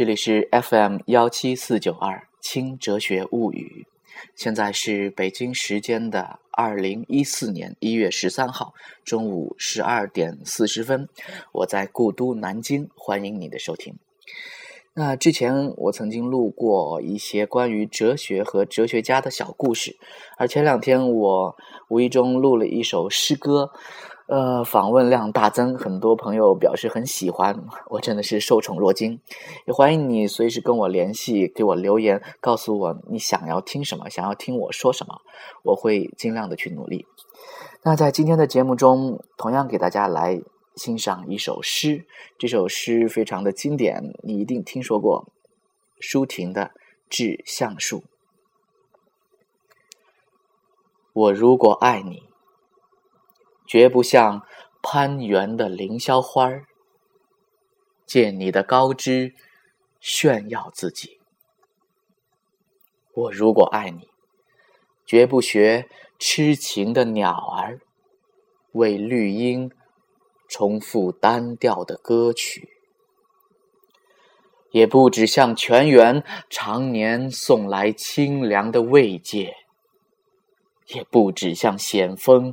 这里是 FM 幺七四九二轻哲学物语，现在是北京时间的二零一四年一月十三号中午十二点四十分，我在故都南京，欢迎你的收听。那之前我曾经录过一些关于哲学和哲学家的小故事，而前两天我无意中录了一首诗歌。呃，访问量大增，很多朋友表示很喜欢，我真的是受宠若惊。也欢迎你随时跟我联系，给我留言，告诉我你想要听什么，想要听我说什么，我会尽量的去努力。那在今天的节目中，同样给大家来欣赏一首诗，这首诗非常的经典，你一定听说过，舒婷的《致橡树》。我如果爱你。绝不像攀援的凌霄花，借你的高枝炫耀自己。我如果爱你，绝不学痴情的鸟儿，为绿荫重复单调的歌曲，也不止向泉源常年送来清凉的慰藉，也不止向险峰。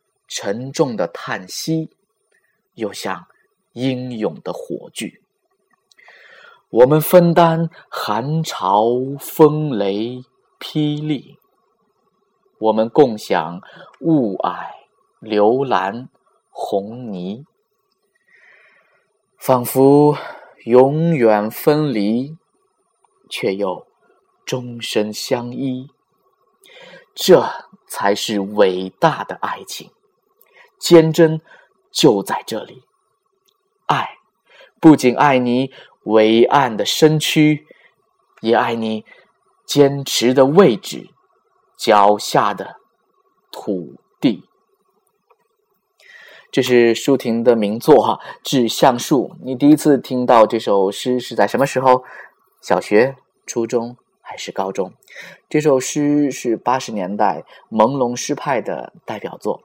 沉重的叹息，又像英勇的火炬。我们分担寒潮、风雷、霹雳；我们共享雾霭、流岚、红泥。仿佛永远分离，却又终身相依。这才是伟大的爱情。坚贞就在这里，爱不仅爱你伟岸的身躯，也爱你坚持的位置，脚下的土地。这是舒婷的名作哈，《致橡树》。你第一次听到这首诗是在什么时候？小学、初中还是高中？这首诗是八十年代朦胧诗派的代表作。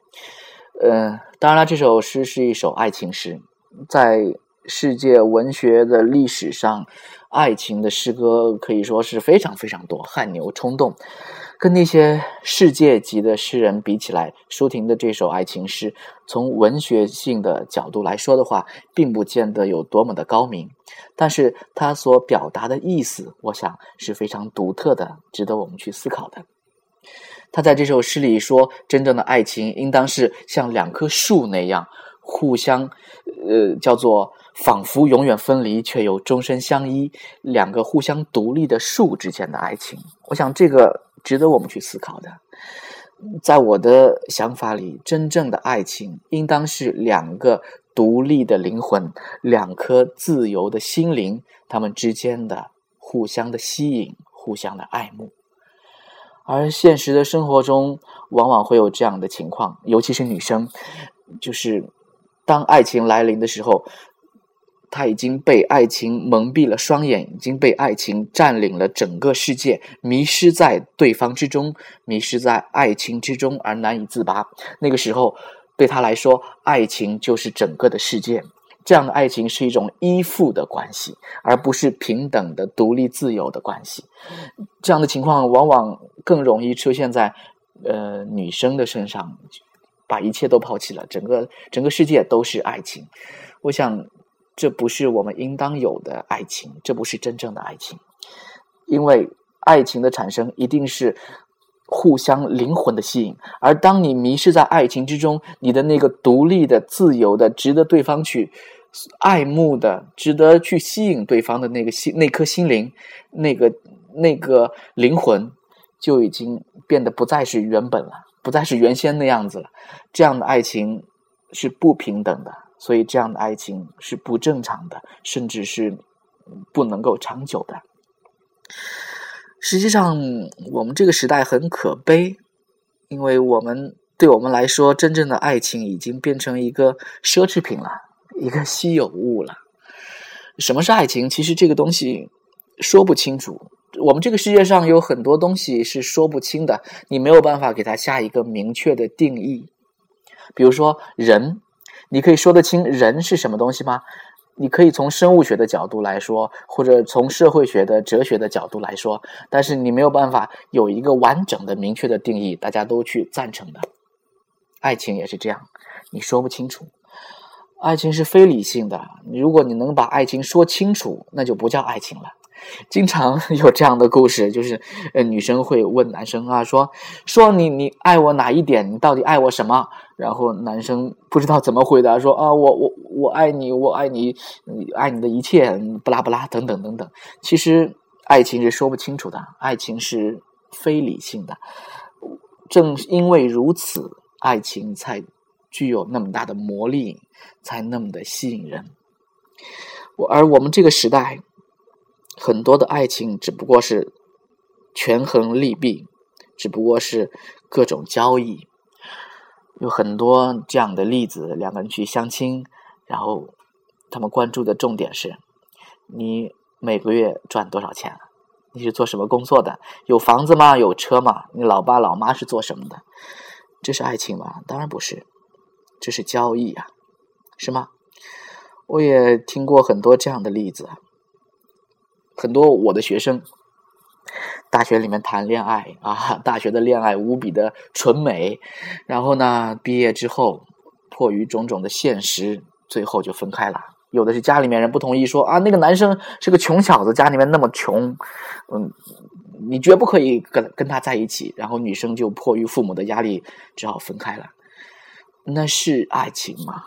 嗯，当然了，这首诗是一首爱情诗，在世界文学的历史上，爱情的诗歌可以说是非常非常多，汗牛充栋。跟那些世界级的诗人比起来，舒婷的这首爱情诗，从文学性的角度来说的话，并不见得有多么的高明，但是它所表达的意思，我想是非常独特的，值得我们去思考的。他在这首诗里说：“真正的爱情应当是像两棵树那样，互相，呃，叫做仿佛永远分离却又终身相依，两个互相独立的树之间的爱情。”我想这个值得我们去思考的。在我的想法里，真正的爱情应当是两个独立的灵魂，两颗自由的心灵，他们之间的互相的吸引，互相的爱慕。而现实的生活中，往往会有这样的情况，尤其是女生，就是当爱情来临的时候，她已经被爱情蒙蔽了双眼，已经被爱情占领了整个世界，迷失在对方之中，迷失在爱情之中而难以自拔。那个时候，对她来说，爱情就是整个的世界。这样的爱情是一种依附的关系，而不是平等的、独立自由的关系。这样的情况往往更容易出现在呃女生的身上，把一切都抛弃了，整个整个世界都是爱情。我想，这不是我们应当有的爱情，这不是真正的爱情。因为爱情的产生一定是互相灵魂的吸引，而当你迷失在爱情之中，你的那个独立的、自由的、值得对方去爱慕的、值得去吸引对方的那个心、那颗心灵、那个那个灵魂，就已经变得不再是原本了，不再是原先的样子了。这样的爱情是不平等的，所以这样的爱情是不正常的，甚至是不能够长久的。实际上，我们这个时代很可悲，因为我们对我们来说，真正的爱情已经变成一个奢侈品了，一个稀有物了。什么是爱情？其实这个东西说不清楚。我们这个世界上有很多东西是说不清的，你没有办法给它下一个明确的定义。比如说人，你可以说得清人是什么东西吗？你可以从生物学的角度来说，或者从社会学的、哲学的角度来说，但是你没有办法有一个完整的、明确的定义，大家都去赞成的。爱情也是这样，你说不清楚。爱情是非理性的，如果你能把爱情说清楚，那就不叫爱情了。经常有这样的故事，就是呃，女生会问男生啊，说说你你爱我哪一点？你到底爱我什么？然后男生不知道怎么回答，说啊，我我我爱你，我爱你，爱你的一切，不拉不拉等等等等。其实爱情是说不清楚的，爱情是非理性的。正因为如此，爱情才具有那么大的魔力，才那么的吸引人。我而我们这个时代。很多的爱情只不过是权衡利弊，只不过是各种交易。有很多这样的例子，两个人去相亲，然后他们关注的重点是：你每个月赚多少钱？你是做什么工作的？有房子吗？有车吗？你老爸老妈是做什么的？这是爱情吗？当然不是，这是交易啊，是吗？我也听过很多这样的例子。很多我的学生，大学里面谈恋爱啊，大学的恋爱无比的纯美，然后呢，毕业之后迫于种种的现实，最后就分开了。有的是家里面人不同意，说啊，那个男生是个穷小子，家里面那么穷，嗯，你绝不可以跟跟他在一起。然后女生就迫于父母的压力，只好分开了。那是爱情吗？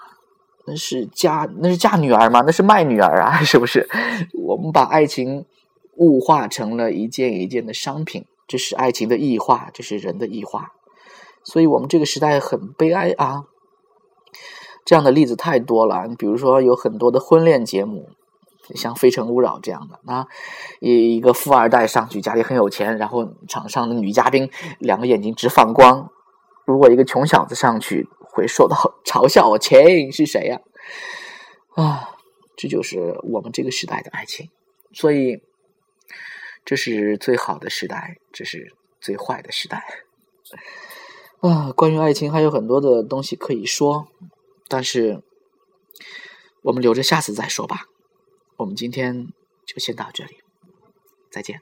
那是嫁那是嫁女儿吗？那是卖女儿啊，是不是？我们把爱情物化成了一件一件的商品，这是爱情的异化，这是人的异化。所以我们这个时代很悲哀啊！这样的例子太多了。你比如说，有很多的婚恋节目，像《非诚勿扰》这样的啊，一一个富二代上去，家里很有钱，然后场上的女嘉宾两个眼睛直放光。如果一个穷小子上去，会受到嘲笑，切是谁呀？啊，这就是我们这个时代的爱情，所以这是最好的时代，这是最坏的时代。啊，关于爱情还有很多的东西可以说，但是我们留着下次再说吧。我们今天就先到这里，再见。